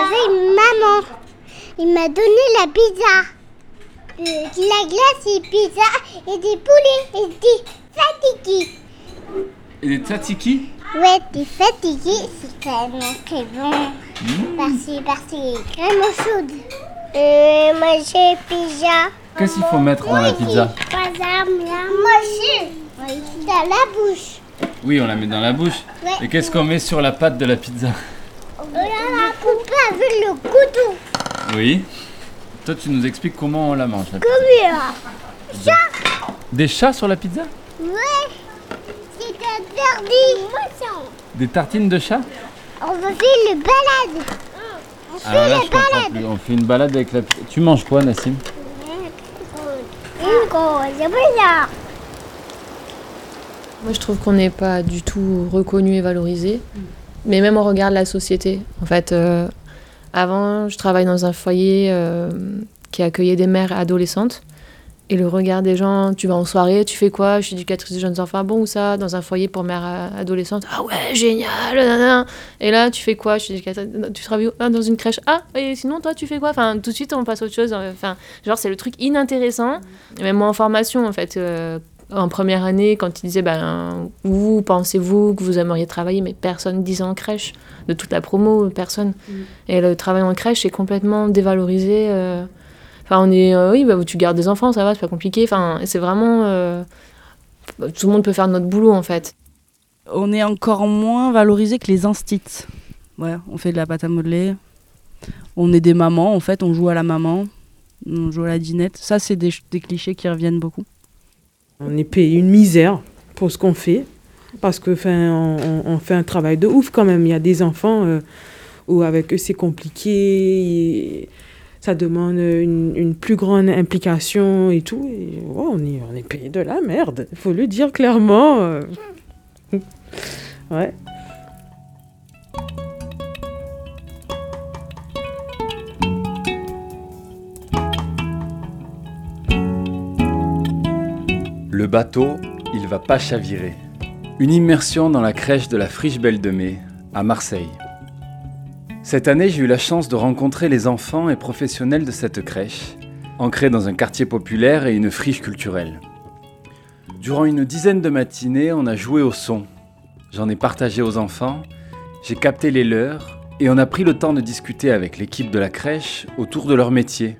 Avec maman. Il m'a donné la pizza. Euh, de la glace et pizza et des poulets et des fatigués. Et des tzatziki Ouais, des fatigués, c'est vraiment très bon. Merci, merci. Vraiment chaude. Euh, j'ai pizza. Qu'est-ce qu'il faut mettre dans la pizza Par exemple, dans la bouche. Oui, on la met dans la bouche. Ouais. Et qu'est-ce qu'on met sur la pâte de la pizza? La couper avec le couteau. Oui. Toi, tu nous expliques comment on la mange. la pizza. Comme ça. Ça Des chats sur la pizza? Ouais. C'est interdit. Des tartines de chat? On va faire le balade. On fait Ah là, la je comprends balade. plus. On fait une balade avec la pizza. Tu manges quoi, Nassim? Une grosse. Moi, je trouve qu'on n'est pas du tout reconnu et valorisé, mais même au regard de la société. En fait, euh, avant, je travaille dans un foyer euh, qui accueillait des mères adolescentes. Et le regard des gens, tu vas en soirée, tu fais quoi? Je suis éducatrice de jeunes enfants, bon ou ça Dans un foyer pour mères euh, adolescentes, ah ouais, génial nanana. Et là, tu fais quoi? Je suis éducatrice, tu travailles où? Ah, dans une crèche, ah, et sinon, toi, tu fais quoi? Enfin, tout de suite, on passe à autre chose. Enfin, genre, c'est le truc inintéressant. Et même moi en formation, en fait, euh, en première année, quand ils disaient, ben, où pensez-vous que vous aimeriez travailler? Mais personne ne disait en crèche. De toute la promo, personne. Et le travail en crèche est complètement dévalorisé. euh. Enfin, on est, euh, oui, bah, tu gardes des enfants, ça va, c'est pas compliqué. Enfin, c'est vraiment, euh, tout le monde peut faire notre boulot en fait. On est encore moins valorisé que les instits. Ouais, on fait de la pâte à modeler. On est des mamans, en fait, on joue à la maman. On joue à la dinette. Ça, c'est des clichés qui reviennent beaucoup. On est payé une misère pour ce qu'on fait. Parce que on, fait un travail de ouf quand même. Il y a des enfants euh, où avec eux c'est compliqué. ça demande une, plus grande implication et tout. Ouais, on, est, on est payé de la merde. Il faut le dire clairement. euh. ouais. Le bateau, il va pas chavirer. Une immersion dans la crèche de la Friche Belle de Mai, à Marseille. Cette année, j'ai eu la chance de rencontrer les enfants et professionnels de cette crèche, ancrée dans un quartier populaire et une friche culturelle. Durant une dizaine de matinées, on a joué au son. J'en ai partagé aux enfants, j'ai capté les leurs, et on a pris le temps de discuter avec l'équipe de la crèche autour de leur métier,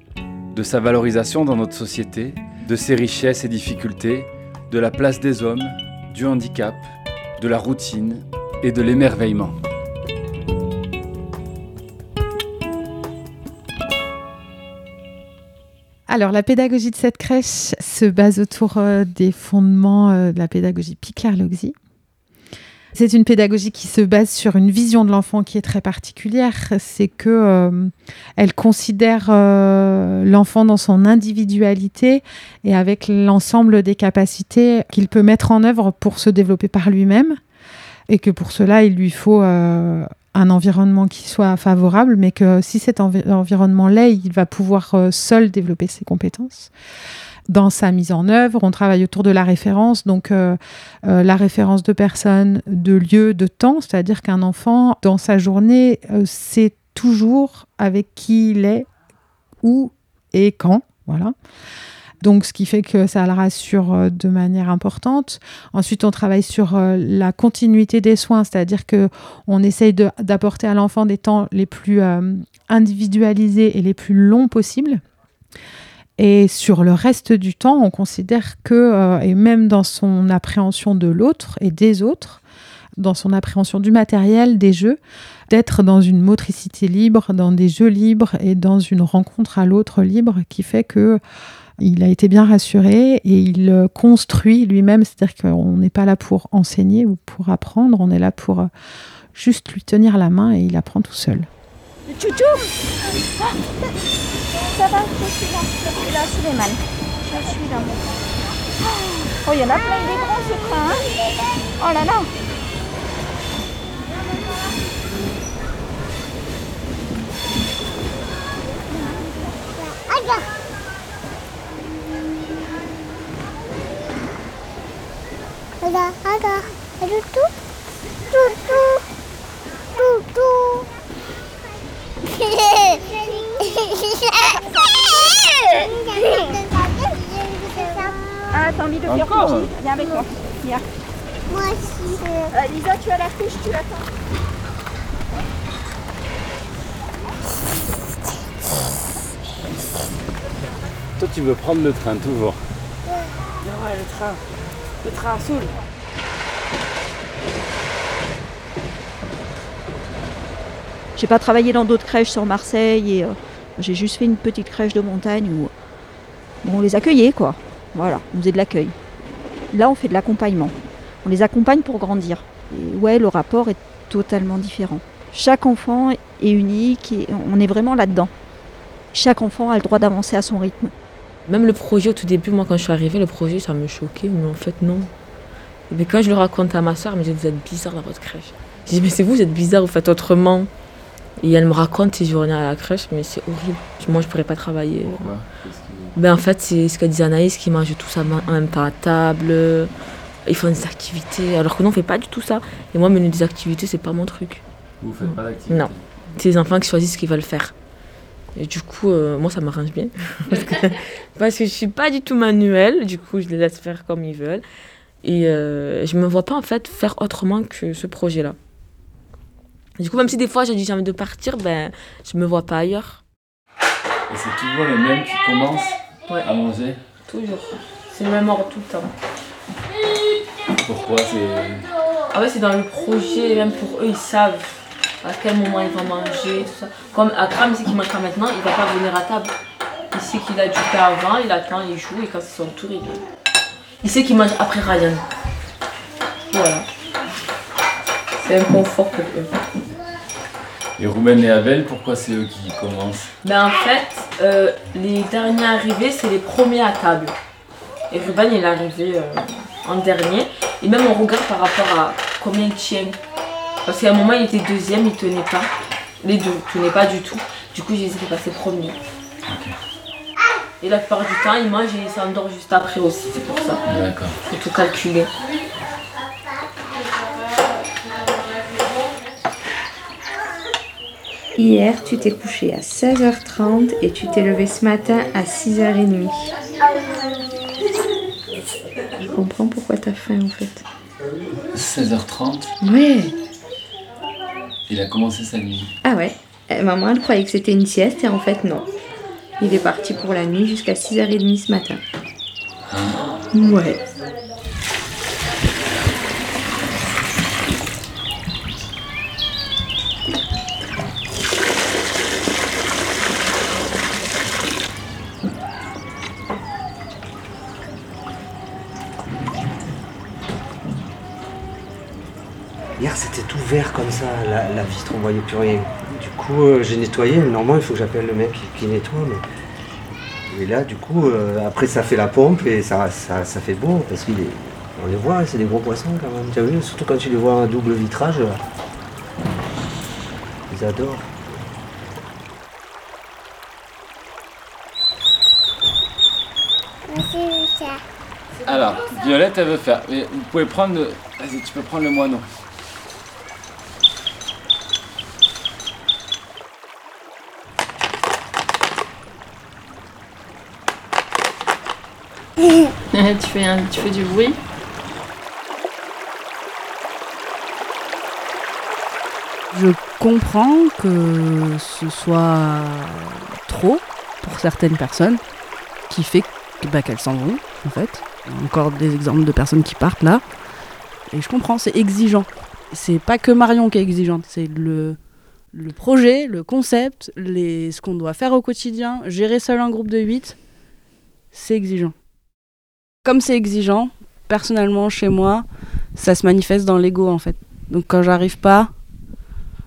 de sa valorisation dans notre société, de ses richesses et difficultés, de la place des hommes, du handicap, de la routine et de l'émerveillement. Alors, la pédagogie de cette crèche se base autour euh, des fondements euh, de la pédagogie Picard-Loxy. C'est une pédagogie qui se base sur une vision de l'enfant qui est très particulière. C'est que euh, elle considère euh, l'enfant dans son individualité et avec l'ensemble des capacités qu'il peut mettre en œuvre pour se développer par lui-même. Et que pour cela, il lui faut euh, un environnement qui soit favorable, mais que si cet envi- environnement l'est, il va pouvoir seul développer ses compétences. Dans sa mise en œuvre, on travaille autour de la référence, donc euh, euh, la référence de personnes, de lieux, de temps, c'est-à-dire qu'un enfant, dans sa journée, euh, sait toujours avec qui il est, où et quand. Voilà. Donc, ce qui fait que ça le rassure de manière importante. Ensuite, on travaille sur la continuité des soins, c'est-à-dire que on essaye d'apporter à l'enfant des temps les plus individualisés et les plus longs possibles. Et sur le reste du temps, on considère que, euh, et même dans son appréhension de l'autre et des autres, dans son appréhension du matériel, des jeux, d'être dans une motricité libre, dans des jeux libres et dans une rencontre à l'autre libre qui fait que il a été bien rassuré et il euh, construit lui-même, c'est-à-dire qu'on n'est pas là pour enseigner ou pour apprendre, on est là pour euh, juste lui tenir la main et il apprend tout seul. Tchoutou Ça va, je suis là. Je suis là, Suleiman. Je suis là. Oh, il y en a plein, il est grand ce train. Hein oh là là. Tout, tout. Ah, t'as envie de faire Encore pipi Viens avec moi. Viens. Moi aussi. Euh, Lisa, tu as la couche, tu l'attends. Toi, tu veux prendre le train toujours. Ouais, le train. Le train saoule. J'ai pas travaillé dans d'autres crèches sur Marseille et euh, j'ai juste fait une petite crèche de montagne où on les accueillait quoi. Voilà, on faisait de l'accueil. Là, on fait de l'accompagnement. On les accompagne pour grandir. Et ouais, le rapport est totalement différent. Chaque enfant est unique et on est vraiment là-dedans. Chaque enfant a le droit d'avancer à son rythme. Même le projet, au tout début, moi, quand je suis arrivée, le projet, ça me choquait, mais en fait, non. Mais quand je le raconte à ma soeur, elle me dit Vous êtes bizarre dans votre crèche. Je dis Mais c'est vous, vous êtes bizarre, vous faites autrement. Et elle me raconte ses journées à la crèche, mais c'est horrible. Moi, je pourrais pas travailler. Pourquoi Ben, en fait, c'est ce qu'a dit Anaïs, qui mangent tous en même temps à table. Ils font des activités, alors que nous, on fait pas du tout ça. Et moi, mener des activités, c'est pas mon truc. Vous faites pas d'activité Non. C'est les enfants qui choisissent ce qu'ils veulent faire. Et du coup, euh, moi, ça m'arrange bien. parce, que, parce que je suis pas du tout manuelle. Du coup, je les laisse faire comme ils veulent. Et euh, je me vois pas, en fait, faire autrement que ce projet-là. Du coup, même si des fois, j'ai dit j'ai envie de partir, ben, je me vois pas ailleurs. Et c'est toujours les mêmes qui commencent Ouais. à manger Toujours. C'est le même ordre tout le temps. Pourquoi c'est... Ah ouais, c'est dans le projet, même pour eux, ils savent à quel moment ils vont manger, tout ça. Comme Akram, il sait qu'il mange pas maintenant, il va pas venir à table. Il sait qu'il a du pain avant, il attend, il joue, et quand c'est son tour, il. Il sait qu'il mange après Ryan. Voilà. C'est un confort pour eux. Et Rouben et Abel, pourquoi c'est eux qui commencent Ben en fait, euh, les derniers arrivés, c'est les premiers à table. Et Ruben, il est arrivé euh, en dernier. Et même on regarde par rapport à combien il tient. Parce qu'à un moment, il était deuxième, il tenait pas. Les deux, il tenait pas du tout. Du coup, j'ai essayé de passer premier. Et la plupart du temps, il mange et il s'endort juste après aussi. C'est pour ça. D'accord. Faut tout calculer. Hier, tu t'es couché à 16h30 et tu t'es levé ce matin à 6h30. Je comprends pourquoi t'as faim en fait. 16h30, Ouais. il a commencé sa nuit. Ah ouais. Eh, maman, elle croyait que c'était une sieste et en fait non. Il est parti pour la nuit jusqu'à 6h30 ce matin. Ouais. Hier, c'était tout vert comme ça, la, la vitre, on voyait plus rien. Du coup, euh, j'ai nettoyé, mais normalement, il faut que j'appelle le mec qui, qui nettoie. Mais... Et là, du coup, euh, après, ça fait la pompe et ça, ça, ça fait beau, parce qu'on les voit, c'est des gros poissons quand même. Tu as vu, surtout quand tu les vois en double vitrage, là. ils adorent. Alors, Violette, elle veut faire. Mais vous pouvez prendre le. Vas-y, tu peux prendre le moineau. tu, fais tu fais du bruit. Je comprends que ce soit trop pour certaines personnes, qui fait bah, qu'elles s'en vont, en fait. Encore des exemples de personnes qui partent là. Et je comprends, c'est exigeant. C'est pas que Marion qui est exigeante, c'est le, projet, le concept, ce qu'on doit faire au quotidien, gérer seul un groupe de 8, c'est exigeant. Comme c'est exigeant, personnellement, chez moi, ça se manifeste dans l'ego en fait. Donc quand j'arrive pas,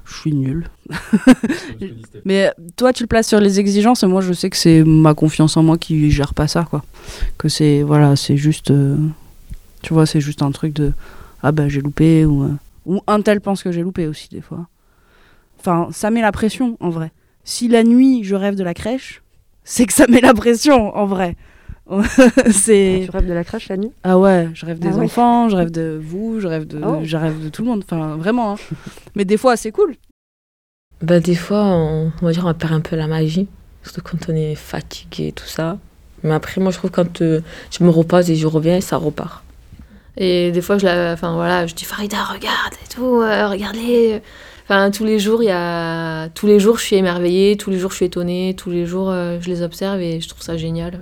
je suis nulle. Mais toi, tu le places sur les exigences, et moi, je sais que c'est ma confiance en moi qui gère pas ça, quoi. Que c'est, voilà, c'est juste, euh, tu vois, c'est juste un truc de, ah ben j'ai loupé, ou, euh, ou un tel pense que j'ai loupé aussi, des fois. Enfin, ça met la pression, en vrai. Si la nuit, je rêve de la crèche, c'est que ça met la pression, en vrai. c'est... Tu rêves de la crèche la nuit? Ah ouais, je rêve des Ah ouais. enfants, je rêve de vous, je rêve de, Oh. je rêve de tout le monde. Enfin, vraiment. hein. Mais des fois, c'est cool. Bah, des fois, on, on va dire, on perd un peu la magie. Surtout quand on est fatigué et tout ça. Mais après, moi, je trouve que quand euh, je me repose et je reviens, ça repart. Et des fois, je, la, enfin, voilà, je dis Farida, regarde et tout, euh, regardez. Enfin, tous les jours, il y a... tous les jours, je suis émerveillée, tous les jours, je suis étonnée, tous les jours, euh, je les observe et je trouve ça génial.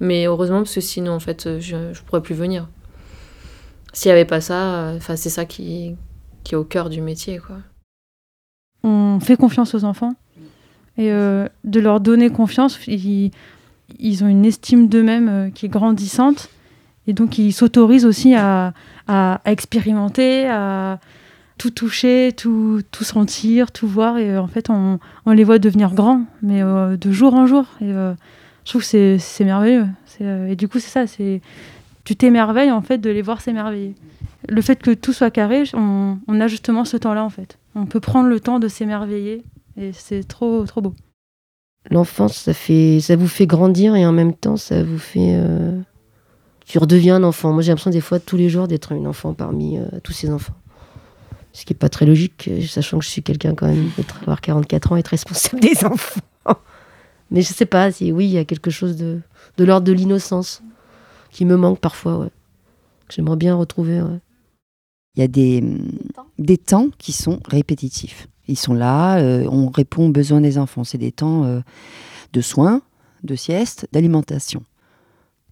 Mais heureusement, parce que sinon, en fait, je ne pourrais plus venir. S'il n'y avait pas ça, euh, enfin, c'est ça qui, qui est au cœur du métier, quoi. on fait confiance aux enfants et euh, de leur donner confiance, ils, ils ont une estime d'eux-mêmes euh, qui est grandissante et donc ils s'autorisent aussi à, à- expérimenter, à tout toucher, tout, tout sentir, tout voir et en fait on, on les voit devenir grands, mais de jour en jour je trouve que c'est- merveilleux. Euh, et du coup c'est ça, c'est tu t'émerveilles en fait de les voir s'émerveiller. Le fait que tout soit carré, on, a justement ce temps-là en fait. On peut prendre le temps de s'émerveiller et c'est trop trop beau. L'enfance, ça fait, ça vous fait grandir et en même temps, ça vous fait. euh, Tu redeviens un enfant. Moi, j'ai l'impression des fois, tous les jours, d'être un enfant parmi euh, tous ces enfants. Ce qui n'est pas très logique, sachant que je suis quelqu'un quand même, d'être- avoir 44 ans, être responsable des enfants. Mais je sais pas, si oui, il y a quelque chose de, de l'ordre de l'innocence qui me manque parfois, ouais. J'aimerais bien retrouver. Il y a des, des temps qui sont répétitifs. Ils sont là, euh, on répond aux besoins des enfants. C'est des temps euh, de soins, de sieste, d'alimentation.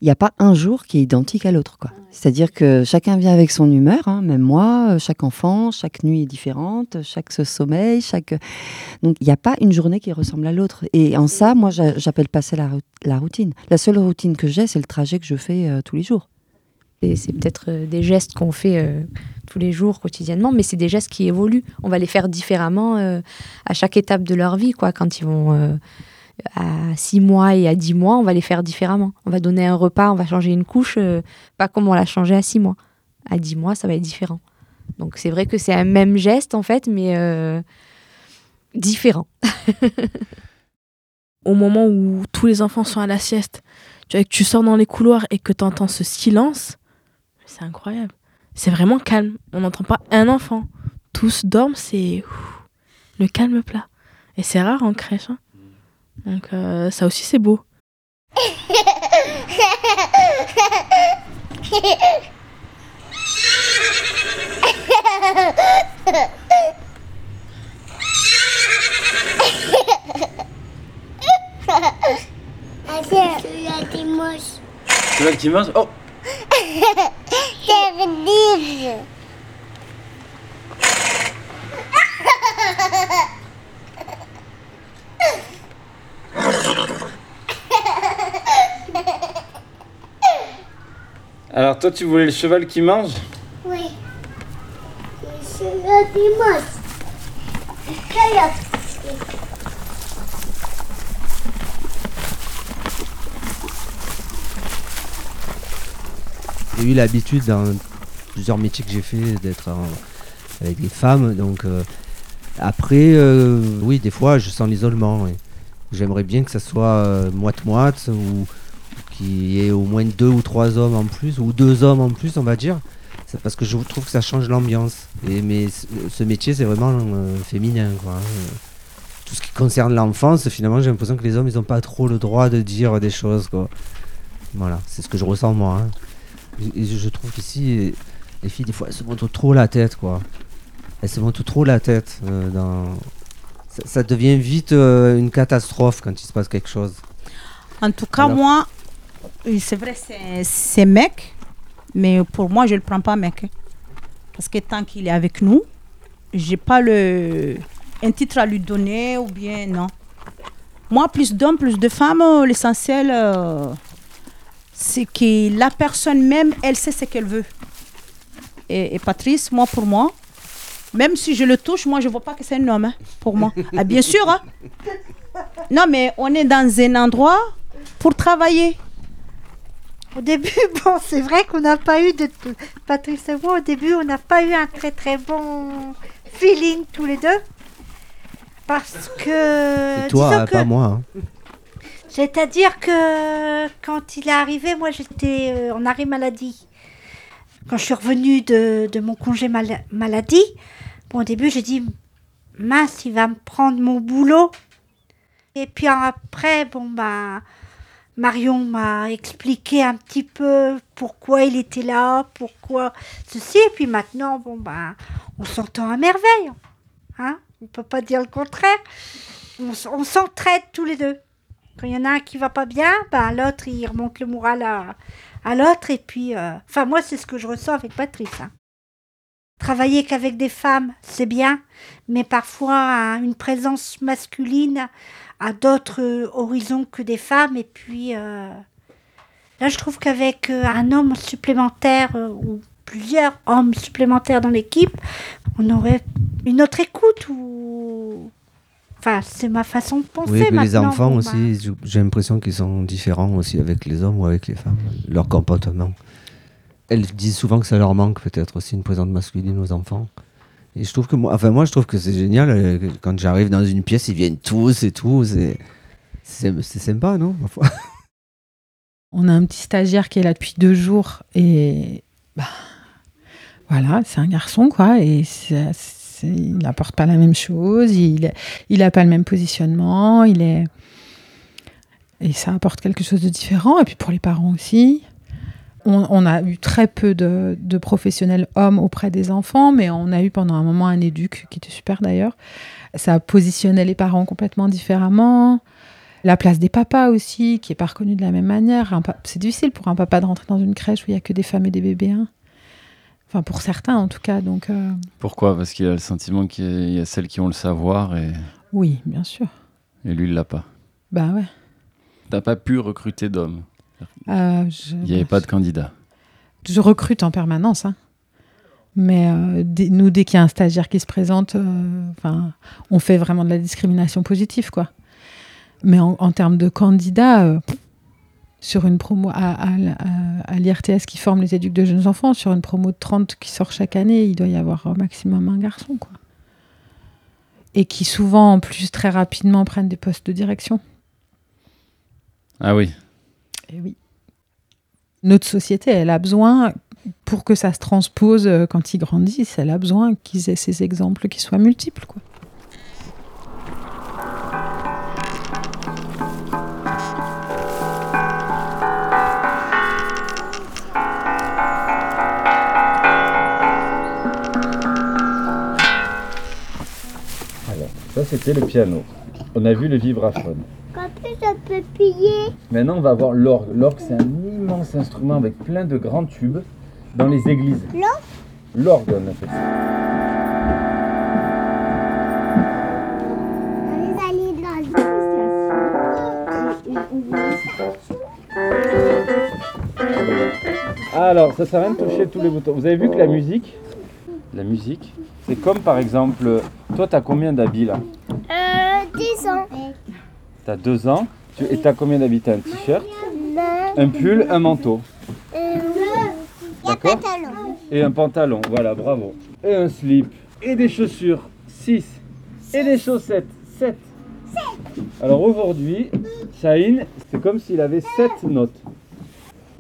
Il n'y a pas un jour qui est identique à l'autre. quoi. C'est-à-dire que chacun vient avec son humeur, hein, même moi, chaque enfant, chaque nuit est différente, chaque sommeil, chaque... Donc il n'y a pas une journée qui ressemble à l'autre. Et en ça, moi, j'a- j'appelle pas ça la, rou- la routine. La seule routine que j'ai, c'est le trajet que je fais euh, tous les jours. Et c'est peut-être euh, des gestes qu'on fait euh, tous les jours, quotidiennement, mais c'est des gestes qui évoluent. On va les faire différemment euh, à chaque étape de leur vie. Quoi. Quand ils vont à 6 mois et à 10 mois, on va les faire différemment. On va donner un repas, on va changer une couche, euh, pas comme on l'a changé à 6 mois. À 10 mois, ça va être différent. Donc c'est vrai que c'est un même geste, en fait, mais euh, différent. au moment où tous les enfants sont à la sieste, tu vois, que tu sors dans les couloirs et que tu entends ce silence, c'est incroyable. C'est vraiment calme. On n'entend pas un enfant. Tous dorment, c'est le calme plat. Et c'est rare en crèche. hein. Donc euh, ça aussi c'est beau. Celui-là. C'est qui mange Oh T'es Alors toi, tu voulais le cheval qui mange? Oui. Celui-là, t'es moche. Regarde. J'ai eu l'habitude dans plusieurs métiers que j'ai fait d'être avec des femmes. Donc euh, après, euh, oui, des fois, je sens l'isolement. oui. J'aimerais bien que ça soit euh, moite-moite ou qu'il y ait au moins deux ou trois hommes en plus, ou deux hommes en plus, on va dire. C'est parce que je trouve que ça change l'ambiance. Et mais ce- métier, c'est vraiment euh, féminin, quoi. hein. Tout ce qui concerne l'enfance, finalement, j'ai l'impression que les hommes, ils n'ont pas trop le droit de dire des choses, quoi. Voilà, c'est ce que je ressens moi. hein. Et- je, je trouve qu'ici, les filles, des fois, elles se montrent trop la tête, quoi. Elles se montrent trop la tête. euh, dans... ça, ça devient vite euh, une catastrophe quand il se passe quelque chose. En tout cas, Alors moi, c'est vrai, c'est- mec, mais pour moi, je ne le prends pas mec. Parce que tant qu'il est avec nous, j'ai pas le, un titre à lui donner ou bien non. Moi, plus d'hommes, plus de femmes, euh, l'essentiel, euh, c'est que la personne même, elle sait ce qu'elle veut. Et, Patrice, moi, pour moi, Même si je le touche, moi, je vois pas que c'est un homme, hein, pour moi. Ah, bien sûr. hein. Non, mais on est dans un endroit pour travailler. Au début, bon, c'est vrai qu'on n'a pas eu de. Patrice et moi, au début, on n'a pas eu un très très bon feeling tous les deux. Parce que. Et toi, que- pas moi. hein. C'est-à-dire que quand il est arrivé, moi j'étais euh, en arrêt maladie. Quand je suis revenue de, de mon congé mala- maladie, bon, au début j'ai dit mince, il va me prendre mon boulot. Et puis après, bon, bah, Marion m'a expliqué un petit peu pourquoi il était là, pourquoi ceci. Et puis maintenant, bon, bah, on s'entend à merveille. Hein on ne peut pas dire le contraire. On, s'entraide tous les deux. Quand il y en a un qui va pas bien, bah, l'autre, il remonte le moral à, à l'autre. Et puis, euh, enfin, moi, c'est ce que je ressens avec Patrice. hein. Travailler qu'avec des femmes, c'est bien, mais parfois, hein, une présence masculine a d'autres euh, horizons que des femmes. Et puis, euh, là, je trouve qu'avec euh, un homme supplémentaire ou plusieurs hommes supplémentaires dans l'équipe, on aurait une autre écoute ou. Enfin, c'est ma façon de penser Oui, et puis les enfants aussi, j'ai- j'ai l'impression qu'ils sont différents aussi avec les hommes ou avec les femmes, leur comportement. Elles disent souvent que ça leur manque peut-être aussi une présence masculine aux enfants. Et je trouve que moi, enfin moi je trouve que c'est génial euh, quand j'arrive dans une pièce, ils viennent tous et tout, c'est c'est sympa, non On a un petit stagiaire qui est là depuis deux jours et bah, voilà, c'est un garçon quoi et il n'apporte pas la même chose, il il a pas le même positionnement, il est et ça apporte quelque chose de différent et puis pour les parents aussi. On, on a eu très peu de, de professionnels hommes auprès des enfants, mais on a eu pendant un moment un éduc qui était super d'ailleurs. Ça positionnait les parents complètement différemment. La place des papas aussi, qui est pas reconnue de la même manière. C'est difficile pour un papa de rentrer dans une crèche où il y a que des femmes et des bébés. hein. Enfin, pour certains en tout cas. Donc, euh, Pourquoi? Parce qu'il a le sentiment qu'il y a celles qui ont le savoir et, oui, bien sûr. et lui, il l'a pas. Bah ouais. T'as pas pu recruter d'hommes. Euh, je, Il n'y avait pas de candidat. je recrute en permanence. hein. Mais euh, nous, dès qu'il y a un stagiaire qui se présente, euh, enfin, on fait vraiment de la discrimination positive, quoi. Mais en, en termes de candidats, sur une promo à, à, à- à l'IRTS qui forme les éduques de jeunes enfants, sur une promo de 30 qui sort chaque année, il doit y avoir au maximum un garçon, quoi. Et qui souvent, en plus, très rapidement prennent des postes de direction. Ah oui. Eh oui. Notre société, elle a besoin, pour que ça se transpose euh, quand ils grandissent, elle a besoin qu'ils aient ces exemples qui soient multiples. Quoi. Alors, ça c'était le piano. On a vu le vibraphone. Plier. Maintenant, on va voir l'orgue. L'orgue, c'est un immense instrument avec plein de grands tubes dans les églises. L'orgue L'orgue, on appelle ça. Alors, ça sert à rien de toucher tous les boutons. Vous avez vu que la musique, la musique, c'est comme par exemple, toi, t'as combien d'habits là? 10 ans. T'as deux ans. Tu, et t'as combien d'habits T'as un t-shirt, un pull, un manteau. D'accord. Et un pantalon, voilà, bravo. Et un slip. Et des chaussures, 6. Et des chaussettes, 7. Alors aujourd'hui, Shaheen, c'est comme s'il avait 7 notes.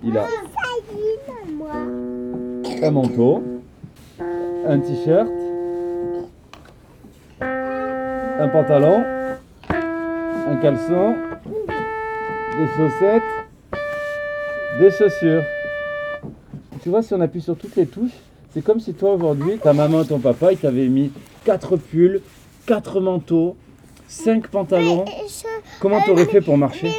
Il a un manteau, un t-shirt, un pantalon, un caleçon, des chaussettes, des chaussures. Tu vois, si on appuie sur toutes les touches, c'est comme si toi aujourd'hui, ta maman et ton papa, ils t'avaient mis 4 pulls, 4 manteaux, 5 pantalons. Comment t'aurais fait pour marcher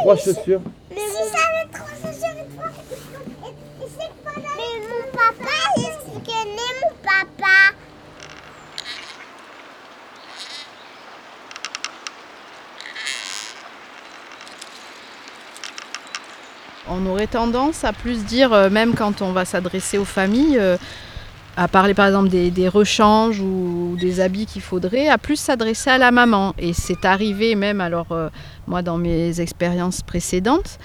3 chaussures. Mais si j'avais trop chaussures et trois- et- et c'est pas là. Mais mon papa, il est né, mon papa. On aurait tendance à plus dire, euh, même quand on va s'adresser aux familles, euh, à parler par exemple des, rechanges ou des habits qu'il faudrait, à plus s'adresser à la maman. Et c'est arrivé même, alors euh, moi dans mes expériences précédentes,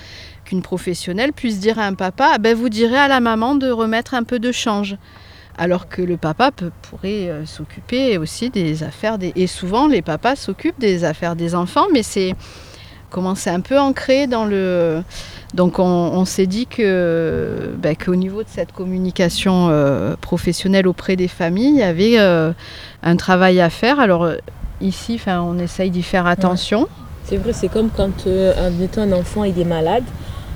qu'une professionnelle puisse dire à un papa, Ah ben, vous direz à la maman de remettre un peu de change. Alors que le papa peut- pourrait s'occuper aussi des affaires des... Et souvent les papas s'occupent des affaires des enfants, mais c'est comment c'est un peu ancré dans le... Donc on, s'est dit que ben, qu'au niveau de cette communication euh, professionnelle auprès des familles, il y avait euh, un travail à faire. Alors ici, on essaye d'y faire attention. C'est vrai, c'est comme quand euh, un enfant est malade,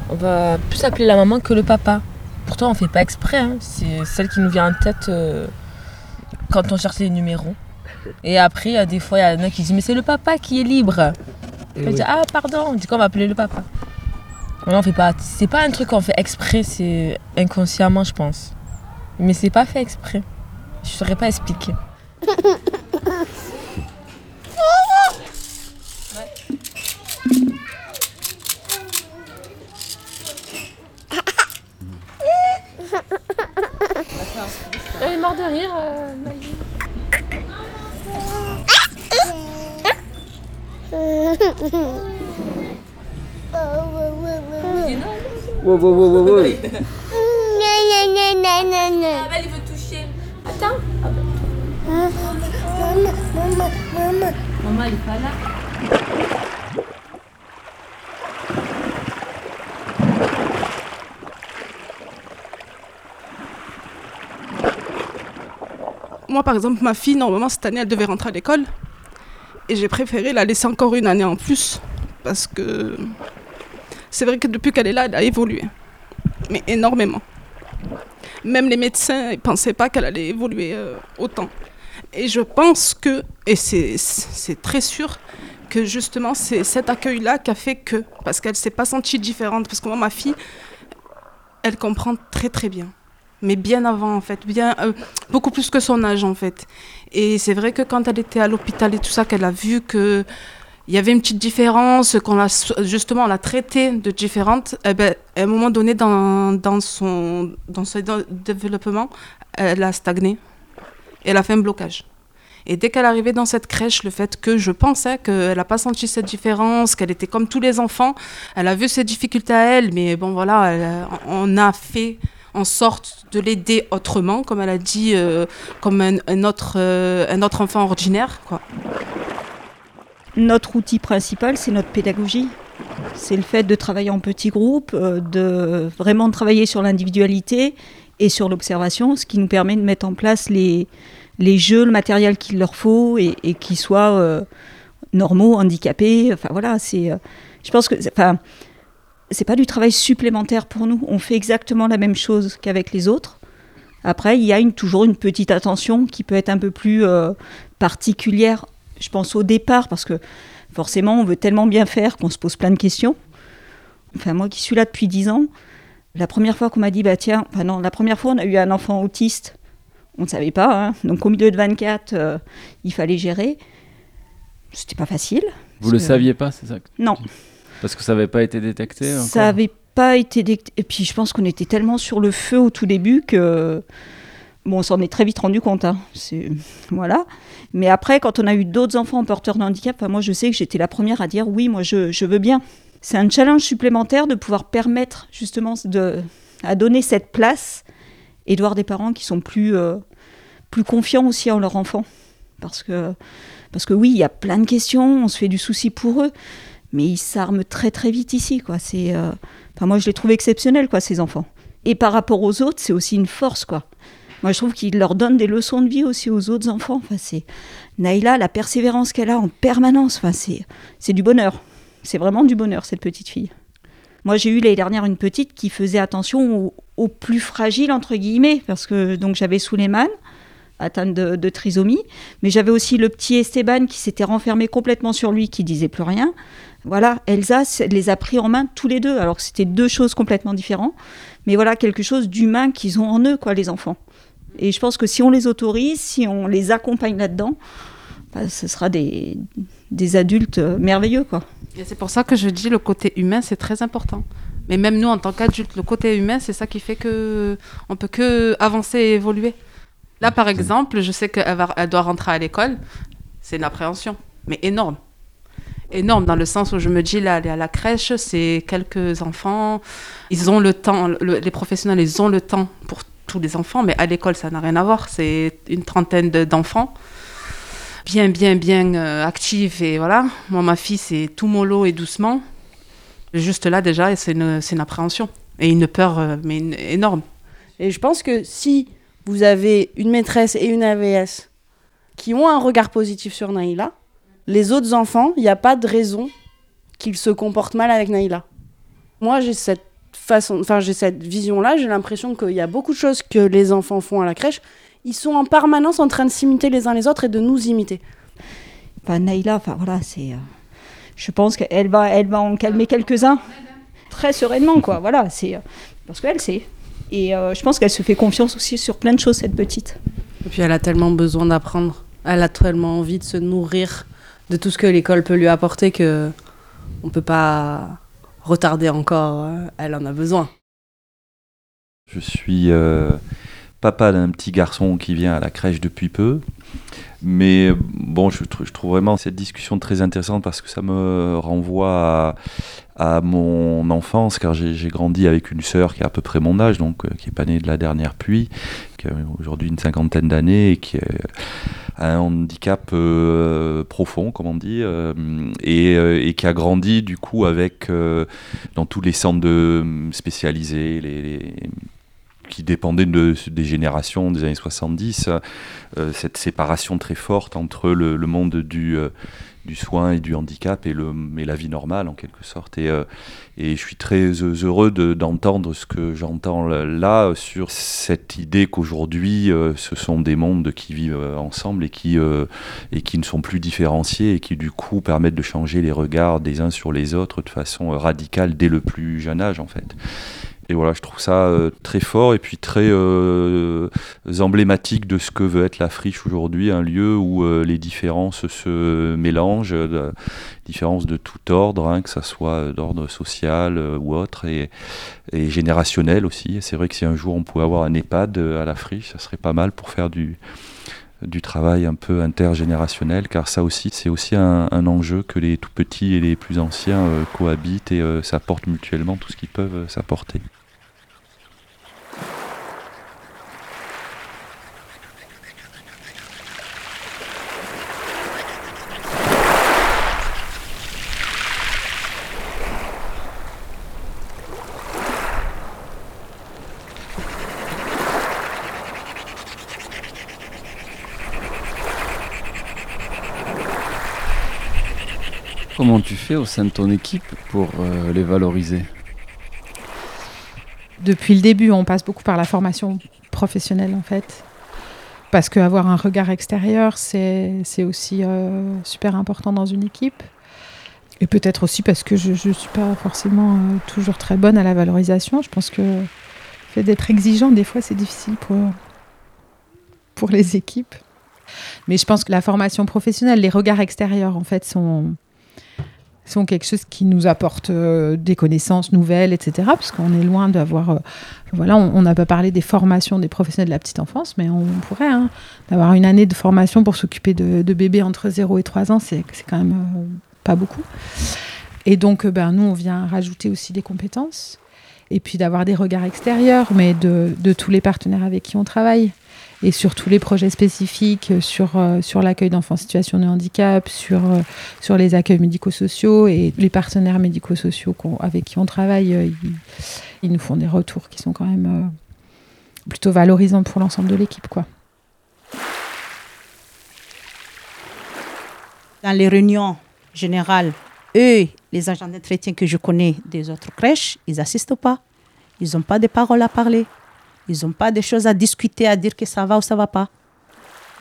on va plus appeler la maman que le papa. Pourtant, on fait pas exprès, hein. c'est celle qui nous vient en tête euh, quand on cherche les numéros. Et après, des fois, il y en a qui disent Mais c'est le papa qui est libre. Oui. dit Ah, pardon, on dit qu'on va appeler le papa. On fait pas. C'est pas un truc qu'on fait exprès, c'est inconsciemment, je pense. Mais c'est pas fait exprès. Je saurais pas expliquer. Elle est morte de rire, euh, Maggie. Wow, wow, wow, wow, wow. Elle veut toucher. Attends. Maman, maman, maman. Maman, elle est pas là. Moi, par exemple, ma fille, normalement, cette année, elle devait rentrer à l'école. Et j'ai préféré la laisser encore une année en plus. Parce que c'est vrai que depuis qu'elle est là, elle a évolué. Mais énormément. Même les médecins ne pensaient pas qu'elle allait évoluer euh, autant. Et je pense que, et c'est- très sûr, que justement, c'est cet accueil-là qui a fait que. Parce qu'elle s'est pas sentie différente. Parce que moi, ma fille, elle comprend très très bien. Mais bien avant, en fait. Bien, euh, beaucoup plus que son âge, en fait. Et c'est vrai que quand elle était à l'hôpital et tout ça, qu'elle a vu que il y avait une petite différence, qu'on l'a justement l'a traitée de différente, eh ben, à un moment donné dans, dans son dans dé- développement, elle a stagné. Elle a fait un blocage. Et dès qu'elle arrivait dans cette crèche, le fait que je pensais qu'elle n'a pas senti cette différence, qu'elle était comme tous les enfants, elle a vu ses difficultés à elle, mais bon voilà, on a fait en sorte de l'aider autrement, comme elle a dit, euh, comme un, autre, euh, un autre enfant ordinaire. Notre outil principal, c'est notre pédagogie. C'est le fait de travailler en petits groupes, euh, de vraiment travailler sur l'individualité et sur l'observation, ce qui nous permet de mettre en place les, les jeux, le matériel qu'il leur faut et, qui soient normaux, handicapés. Enfin voilà, c'est. je pense que. Enfin, c'est pas du travail supplémentaire pour nous. On fait exactement la même chose qu'avec les autres. Après, il y a une, toujours une petite attention qui peut être un peu plus euh, particulière, je pense, au départ, parce que forcément, on veut tellement bien faire qu'on se pose plein de questions. Enfin, moi qui suis là depuis 10 ans, la première fois qu'on m'a dit, bah tiens, enfin non, la première fois, on a eu un enfant autiste. On ne savait pas, hein. donc au milieu de 24, euh, il fallait gérer. C'était pas facile. Vous le que- saviez pas, c'est ça Non. Parce que ça n'avait pas été détecté encore Ça avait pas été détecté. Et puis je pense qu'on était tellement sur le feu au tout début que. Bon, on s'en est très vite rendu compte. hein. Voilà. Mais après, quand on a eu d'autres enfants porteurs de handicap, moi je sais que j'étais la première à dire oui, moi je, je veux bien. C'est un challenge supplémentaire de pouvoir permettre justement de, à donner cette place et de voir des parents qui sont plus, euh, plus confiants aussi en leur enfant. Parce que, parce que oui, il y a plein de questions, on se fait du souci pour eux, mais ils s'arment très très vite ici. Quoi. C'est, euh, enfin, moi, je les trouve exceptionnels, quoi, ces enfants. Et par rapport aux autres, c'est aussi une force. quoi. Moi, je trouve qu'ils leur donnent des leçons de vie aussi aux autres enfants. Enfin, Naïla, la persévérance qu'elle a en permanence, enfin, c'est, du bonheur. C'est vraiment du bonheur, cette petite fille. Moi, j'ai eu l'année dernière une petite qui faisait attention aux, aux plus fragiles, entre guillemets, parce que donc j'avais Souleymane, atteinte de, de trisomie, mais j'avais aussi le petit Esteban qui s'était renfermé complètement sur lui, qui disait plus rien. Voilà, Elsa les a pris en main tous les deux, alors que c'était deux choses complètement différentes, mais voilà quelque chose d'humain qu'ils ont en eux, quoi, les enfants. Et je pense que si on les autorise, si on les accompagne là-dedans, bah, ce sera des, des adultes euh, merveilleux, quoi. Et c'est pour ça que je dis le côté humain, c'est très important. Mais même nous, en tant qu'adultes, le côté humain, c'est ça qui fait que on peut que avancer et évoluer. Là, par exemple, je sais qu'elle va- elle doit rentrer à l'école. C'est une appréhension, mais énorme. Énorme dans le sens où je me dis, là, à la crèche, c'est quelques enfants. Ils ont le temps, le- les professionnels, ils ont le temps pour tous les enfants, mais à l'école, ça n'a rien à voir. C'est une trentaine de- d'enfants. Bien, bien, bien euh. Et voilà. Moi, ma fille, c'est tout mollo et doucement. Juste là, déjà, c'est une, une appréhension. Et une peur, euh, mais énorme. Et je pense que si vous avez une maîtresse et une AVS qui ont un regard positif sur Naïla, les autres enfants, il n'y a pas de raison qu'ils se comportent mal avec Naïla. Moi, j'ai cette façon, enfin, j'ai cette vision-là. J'ai l'impression qu'il y a beaucoup de choses que les enfants font à la crèche. Ils sont en permanence en train de s'imiter les uns les autres et de nous imiter. Enfin, Naïla, enfin voilà, c'est. euh, je pense qu'elle va, elle va en calmer quelques-uns très sereinement, quoi. Voilà, c'est. euh, parce qu'elle sait. Et euh, je pense qu'elle se fait confiance aussi sur plein de choses, cette petite. Et puis elle a tellement besoin d'apprendre. Elle a tellement envie de se nourrir de tout ce que l'école peut lui apporter que on peut pas retarder encore. euh, Elle en a besoin. Je suis euh, papa d'un petit garçon qui vient à la crèche depuis peu. Mais bon, je, trou- je trouve vraiment cette discussion très intéressante parce que ça me renvoie à, mon enfance, car j'ai grandi avec une sœur qui a à peu près mon âge, donc euh, qui est pas née de la dernière pluie, qui a aujourd'hui une cinquantaine d'années et qui a un handicap euh, profond, comme on dit, euh, et, qui a grandi du coup avec dans tous les centres de spécialisés, les qui dépendaient de, des générations des années 70, euh, cette séparation très forte entre le, monde du, euh, du soin et du handicap et, le, et la vie normale en quelque sorte. Et, euh, et je suis très heureux de- d'entendre ce que j'entends là sur cette idée qu'aujourd'hui ce sont des mondes qui vivent ensemble et qui, et qui ne sont plus différenciés et qui du coup permettent de changer les regards des uns sur les autres de façon radicale dès le plus jeune âge en fait. Et voilà, je trouve ça euh, très fort et puis très euh, emblématique de ce que veut être la friche aujourd'hui, un lieu où euh, les différences se mélangent, différences de tout ordre, hein, que ça soit d'ordre social ou autre, et, générationnel aussi. C'est vrai que si un jour on pouvait avoir un EHPAD à la friche, ça serait pas mal pour faire du, travail un peu intergénérationnel, car ça aussi, c'est aussi un, enjeu que les tout petits et les plus anciens cohabitent et s'apportent mutuellement tout ce qu'ils peuvent s'apporter. Comment tu fais au sein de ton équipe pour euh, les valoriser? Depuis le début, on passe beaucoup par la formation professionnelle en fait. Parce qu'avoir un regard extérieur, c'est aussi euh, super important dans une équipe. Et peut-être aussi parce que je ne suis pas forcément euh, toujours très bonne à la valorisation. Je pense que le fait d'être exigeant, des fois, c'est difficile pour, pour les équipes. Mais je pense que la formation professionnelle, les regards extérieurs, en fait, sont, sont quelque chose qui nous apporte euh, des connaissances nouvelles, etc. Parce qu'on est loin d'avoir. euh, voilà, on n'a pas parlé des formations des professionnels de la petite enfance, mais on pourrait. hein, d'avoir une année de formation pour s'occuper de, bébés entre 0 et 3 ans, c'est quand même euh, pas beaucoup. Et donc, ben, nous, on vient rajouter aussi des compétences. Et puis d'avoir des regards extérieurs, mais de tous les partenaires avec qui on travaille et sur tous les projets spécifiques, euh, sur, euh, sur l'accueil d'enfants en situation de handicap, sur, euh, sur les accueils médico-sociaux et les partenaires médico-sociaux avec qui on travaille, ils, nous font des retours qui sont quand même plutôt valorisants pour l'ensemble de l'équipe. Dans les réunions générales, eux, les agents d'entretien que je connais des autres crèches, ils n'assistent pas? Ils n'ont pas de paroles à parler? Ils n'ont pas de choses à discuter, à dire que ça va ou ça va pas.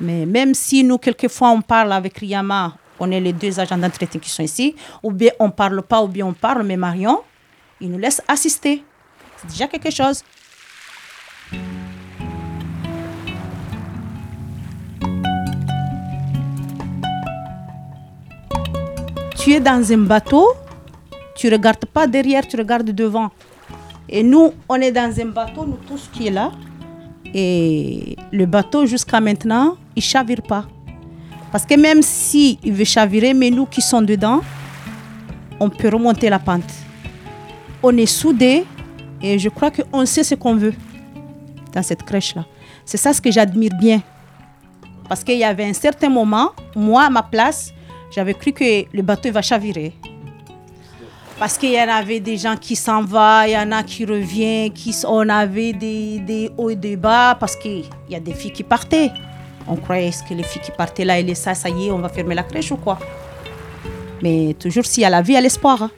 Mais même si nous, quelquefois, on parle avec Riyama, on est les deux agents d'entretien qui sont ici, ou bien on parle pas, ou bien on parle, mais Marion, il nous laisse assister. C'est déjà quelque chose. tu es dans un bateau, tu regardes pas derrière, tu regardes devant. Et nous, on est dans un bateau, nous tous qui est là. Et le bateau, jusqu'à maintenant, il chavire pas. Parce que même si il veut chavirer, mais nous qui sommes dedans, on peut remonter la pente. On est soudés et je crois qu'on sait ce qu'on veut dans cette crèche-là. C'est ça ce que j'admire bien. Parce qu'il y avait un certain moment, moi, à ma place, j'avais cru que le bateau va chavirer. Parce qu'il y en avait des gens qui s'en vont, il y en a qui reviennent, qui, on avait des, hauts et des bas, parce qu'il y a des filles qui partaient. On croyait que les filles qui partaient là, et ça, ça y est, on va fermer la crèche ou quoi? Mais toujours s'il y a la vie, il y a l'espoir. hein.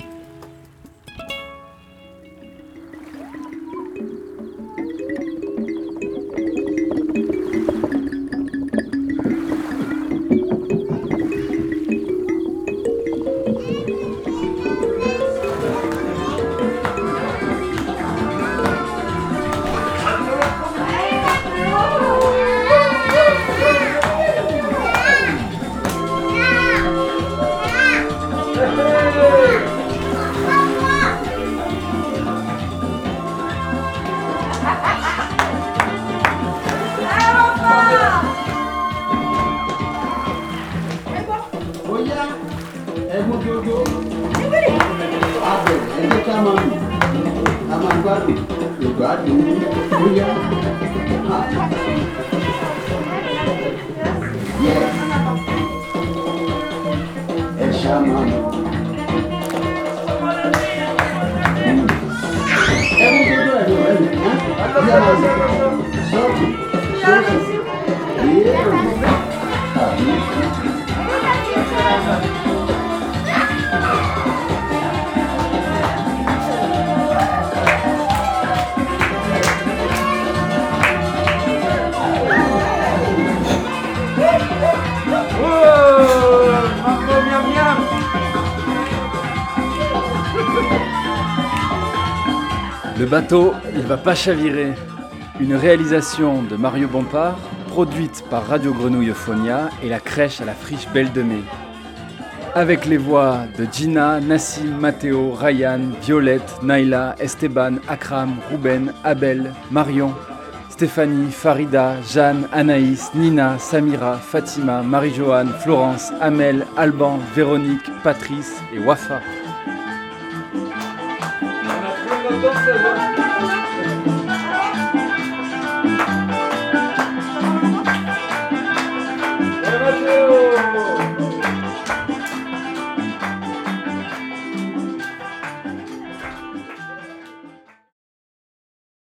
Bateau, il va pas chavirer. Une réalisation de Mario Bompard, produite par Radio Grenouille Euphonia et la crèche à la friche Belle de Mai. Avec les voix de Gina, Nassim, Matteo, Ryan, Violette, Naila, Esteban, Akram, Ruben, Abel, Marion, Stéphanie, Farida, Jeanne, Anaïs, Nina, Samira, Fatima, Marie-Joanne, Florence, Amel, Alban, Véronique, Patrice et Wafa. todos os seus.